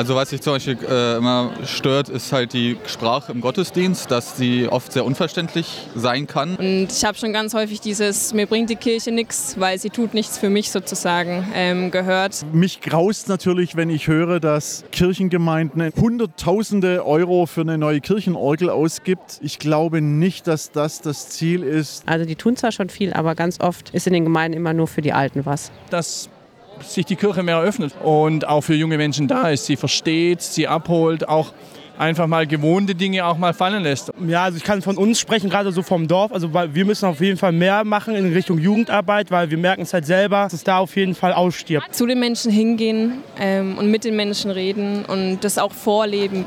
Also was sich zum Beispiel äh, immer stört, ist halt die Sprache im Gottesdienst, dass sie oft sehr unverständlich sein kann. Und ich habe schon ganz häufig dieses, mir bringt die Kirche nichts, weil sie tut nichts für mich sozusagen, ähm, gehört. Mich graust natürlich, wenn ich höre, dass Kirchengemeinden Hunderttausende Euro für eine neue Kirchenorgel ausgibt. Ich glaube nicht, dass das das Ziel ist. Also die tun zwar schon viel, aber ganz oft ist in den Gemeinden immer nur für die Alten was. Dass sich die Kirche mehr öffnet und auch für junge Menschen da ist. Sie versteht, sie abholt, auch einfach mal gewohnte Dinge auch mal fallen lässt. Ja, also ich kann von uns sprechen, gerade so vom Dorf. Also wir müssen auf jeden Fall mehr machen in Richtung Jugendarbeit, weil wir merken es halt selber, dass es da auf jeden Fall ausstirbt. Zu den Menschen hingehen ähm, und mit den Menschen reden und das auch vorleben,